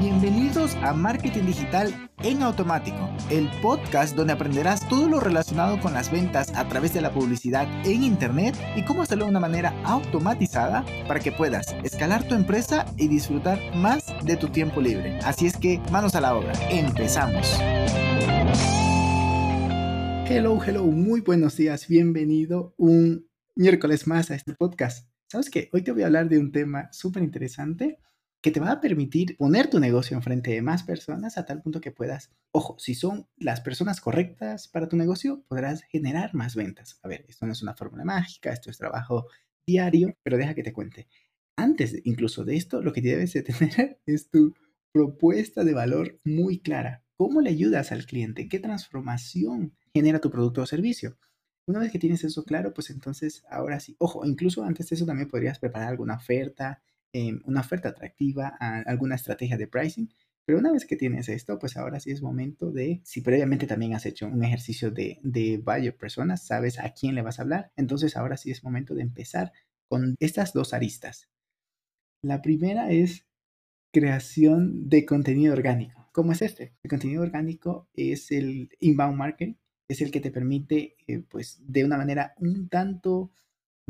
Bienvenidos a Marketing Digital en Automático, el podcast donde aprenderás todo lo relacionado con las ventas a través de la publicidad en Internet y cómo hacerlo de una manera automatizada para que puedas escalar tu empresa y disfrutar más de tu tiempo libre. Así es que manos a la obra, empezamos. Hello, hello, muy buenos días, bienvenido un miércoles más a este podcast. ¿Sabes qué? Hoy te voy a hablar de un tema súper interesante que te va a permitir poner tu negocio enfrente de más personas a tal punto que puedas, ojo, si son las personas correctas para tu negocio, podrás generar más ventas. A ver, esto no es una fórmula mágica, esto es trabajo diario, pero deja que te cuente. Antes incluso de esto, lo que debes de tener es tu propuesta de valor muy clara. ¿Cómo le ayudas al cliente? ¿Qué transformación genera tu producto o servicio? Una vez que tienes eso claro, pues entonces ahora sí, ojo, incluso antes de eso también podrías preparar alguna oferta, Em, una oferta atractiva, a alguna estrategia de pricing. Pero una vez que tienes esto, pues ahora sí es momento de, si previamente también has hecho un ejercicio de, de buyer personas, sabes a quién le vas a hablar, entonces ahora sí es momento de empezar con estas dos aristas. La primera es creación de contenido orgánico. ¿Cómo es este? El contenido orgánico es el inbound marketing, es el que te permite, eh, pues, de una manera un tanto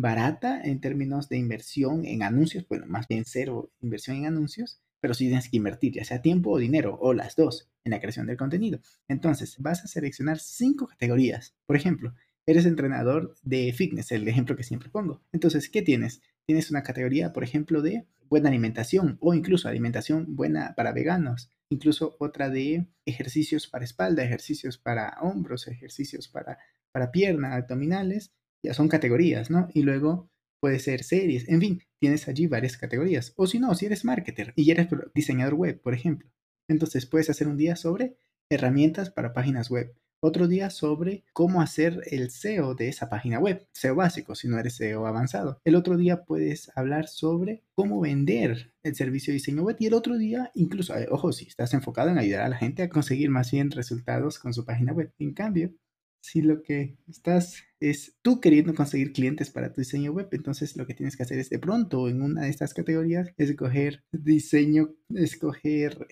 barata en términos de inversión en anuncios, bueno, más bien cero inversión en anuncios, pero sí tienes que invertir ya sea tiempo o dinero, o las dos, en la creación del contenido. Entonces, vas a seleccionar cinco categorías. Por ejemplo, eres entrenador de fitness, el ejemplo que siempre pongo. Entonces, ¿qué tienes? Tienes una categoría, por ejemplo, de buena alimentación o incluso alimentación buena para veganos, incluso otra de ejercicios para espalda, ejercicios para hombros, ejercicios para, para pierna, abdominales ya son categorías, ¿no? Y luego puede ser series, en fin, tienes allí varias categorías. O si no, si eres marketer y eres diseñador web, por ejemplo, entonces puedes hacer un día sobre herramientas para páginas web, otro día sobre cómo hacer el SEO de esa página web, SEO básico si no eres SEO avanzado. El otro día puedes hablar sobre cómo vender el servicio de diseño web y el otro día incluso, eh, ojo, si estás enfocado en ayudar a la gente a conseguir más bien resultados con su página web. En cambio, si lo que estás es tú queriendo conseguir clientes para tu diseño web, entonces lo que tienes que hacer es de pronto en una de estas categorías escoger diseño, escoger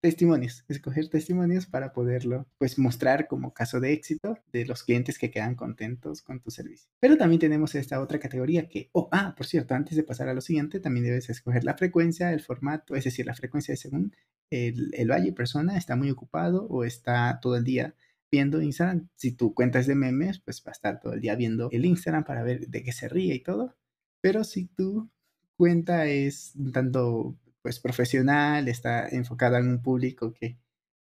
testimonios, escoger testimonios para poderlo pues mostrar como caso de éxito de los clientes que quedan contentos con tu servicio. Pero también tenemos esta otra categoría que, oh, ah, por cierto, antes de pasar a lo siguiente, también debes escoger la frecuencia, el formato, es decir, la frecuencia según el, el valle persona está muy ocupado o está todo el día viendo Instagram. Si tu cuenta es de memes, pues va a estar todo el día viendo el Instagram para ver de qué se ríe y todo. Pero si tu cuenta es un tanto pues profesional, está enfocada en un público que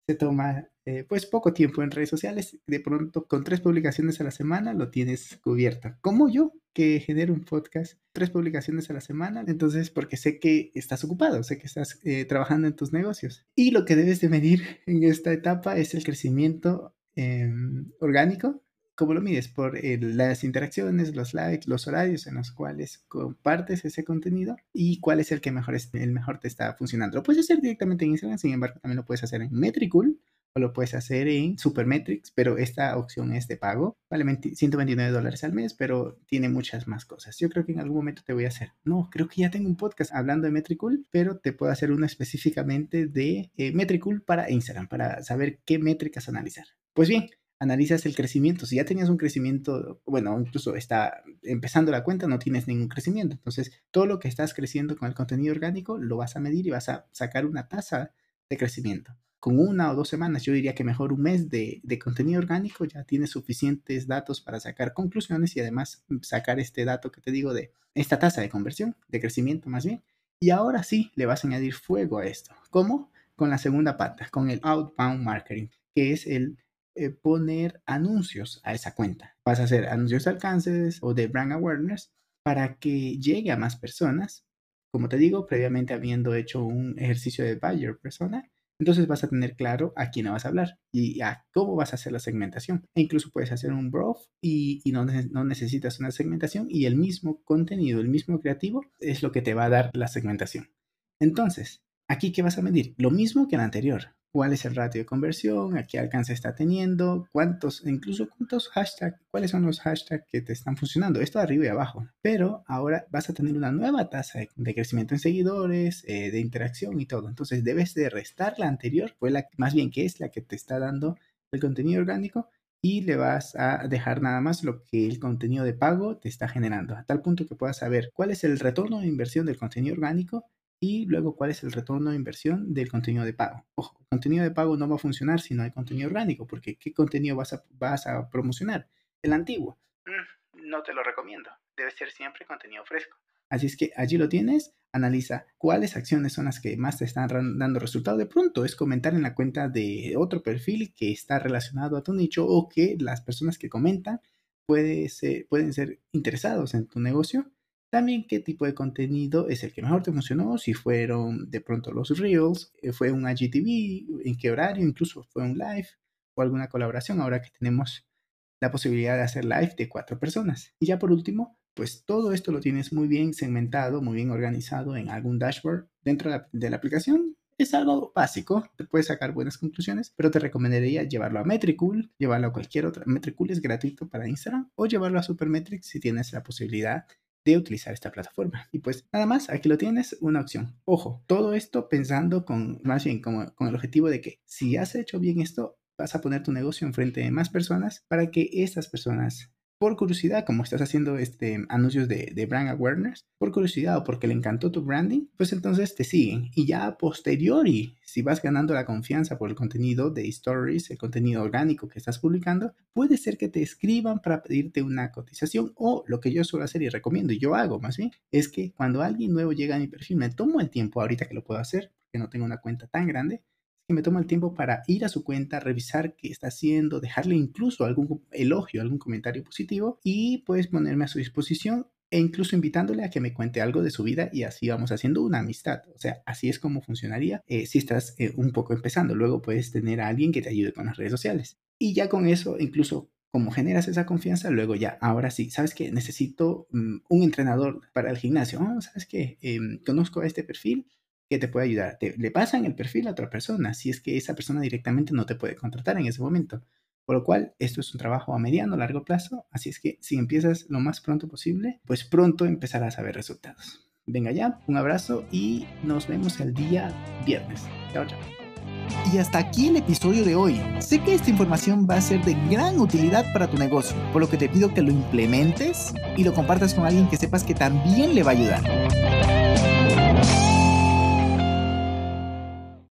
se toma eh, pues poco tiempo en redes sociales, de pronto con tres publicaciones a la semana lo tienes cubierto. Como yo, que genero un podcast, tres publicaciones a la semana, entonces porque sé que estás ocupado, sé que estás eh, trabajando en tus negocios. Y lo que debes de medir en esta etapa es el crecimiento Em, orgánico, ¿cómo lo mides? Por las interacciones, los likes, los horarios en los cuales compartes ese contenido y cuál es el que mejor, el mejor te está funcionando. Lo puedes hacer directamente en Instagram, sin embargo, también lo puedes hacer en Metricool o lo puedes hacer en Supermetrics, pero esta opción es de pago. Vale 129 dólares al mes, pero tiene muchas más cosas. Yo creo que en algún momento te voy a hacer. No, creo que ya tengo un podcast hablando de Metricool, pero te puedo hacer uno específicamente de eh, Metricool para Instagram, para saber qué métricas analizar. Pues bien, analizas el crecimiento. Si ya tenías un crecimiento, bueno, incluso está empezando la cuenta, no tienes ningún crecimiento. Entonces, todo lo que estás creciendo con el contenido orgánico lo vas a medir y vas a sacar una tasa de crecimiento. Con una o dos semanas, yo diría que mejor un mes de, contenido orgánico ya tienes suficientes datos para sacar conclusiones y además sacar este dato que te digo de esta tasa de conversión, de crecimiento más bien. Y ahora sí le vas a añadir fuego a esto. ¿Cómo? Con la segunda pata, con el outbound marketing, que es el eh, poner anuncios a esa cuenta. Vas a hacer anuncios de alcances o de brand awareness para que llegue a más personas. Como te digo, previamente habiendo hecho un ejercicio de buyer persona, entonces vas a tener claro a quién vas a hablar y a cómo vas a hacer la segmentación. E incluso puedes hacer un broth y, no, necesitas una segmentación y el mismo contenido, el mismo creativo es lo que te va a dar la segmentación. Entonces, aquí qué vas a medir? Lo mismo que el anterior cuál es el ratio de conversión, a qué alcance está teniendo, cuántos, incluso cuántos hashtags, cuáles son los hashtags que te están funcionando. Esto arriba y abajo. Pero ahora vas a tener una nueva tasa de, crecimiento en seguidores, eh, de interacción y todo. Entonces debes de restar la anterior, fue la más bien que es la que te está dando el contenido orgánico y le vas a dejar nada más lo que el contenido de pago te está generando, a tal punto que puedas saber cuál es el retorno de inversión del contenido orgánico y luego cuál es el retorno de inversión del contenido de pago. Ojo, contenido de pago no va a funcionar si no hay contenido orgánico, porque ¿qué contenido vas a, vas a promocionar? El antiguo. Mm, no te lo recomiendo. Debe ser siempre contenido fresco. Así es que allí lo tienes, analiza cuáles acciones son las que más te están dando resultado. De pronto es comentar en la cuenta de otro perfil que está relacionado a tu nicho o que las personas que comentan puede pueden ser interesados en tu negocio también qué tipo de contenido es el que mejor te funcionó, si fueron de pronto los Reels, eh, fue un IGTV, en qué horario, incluso fue un live o alguna colaboración, ahora que tenemos la posibilidad de hacer live de cuatro personas. Y ya por último, pues todo esto lo tienes muy bien segmentado, muy bien organizado en algún dashboard dentro de la, aplicación. Es algo básico, te puedes sacar buenas conclusiones, pero te recomendaría llevarlo a Metricool, llevarlo a cualquier otra. Metricool es gratuito para Instagram o llevarlo a Supermetrics si tienes la posibilidad de utilizar esta plataforma. Y pues nada más, aquí lo tienes, una opción. Ojo, todo esto pensando con, más bien como, con el objetivo de que si has hecho bien esto, vas a poner tu negocio enfrente de más personas para que estas personas por curiosidad, como estás haciendo este, anuncios de, de, brand awareness, por curiosidad o porque le encantó tu branding, pues entonces te siguen. Y ya a posteriori, si vas ganando la confianza por el contenido de stories, el contenido orgánico que estás publicando, puede ser que te escriban para pedirte una cotización o lo que yo suelo hacer y recomiendo y yo hago más bien, es que cuando alguien nuevo llega a mi perfil, me tomo el tiempo ahorita que lo puedo hacer, porque no tengo una cuenta tan grande, que me tomo el tiempo para ir a su cuenta, revisar qué está haciendo, dejarle incluso algún elogio, algún comentario positivo y pues ponerme a su disposición e incluso invitándole a que me cuente algo de su vida y así vamos haciendo una amistad. O sea, así es como funcionaría eh, si estás eh, un poco empezando. Luego puedes tener a alguien que te ayude con las redes sociales. Y ya con eso, incluso como generas esa confianza, luego ya, ahora sí, sabes que necesito mm, un entrenador para el gimnasio. Oh, sabes que em, conozco este perfil, que te puede ayudar. Te, le pasan el perfil a otra persona si es que esa persona directamente no te puede contratar en ese momento. Por lo cual, esto es un trabajo a mediano, largo plazo. Así es que si empiezas lo más pronto posible, pues pronto empezarás a ver resultados. Venga ya, un abrazo y nos vemos el día viernes. Chao, chao. Y hasta aquí el episodio de hoy. Sé que esta información va a ser de gran utilidad para tu negocio, por lo que te pido que lo implementes y lo compartas con alguien que sepas que también le va a ayudar.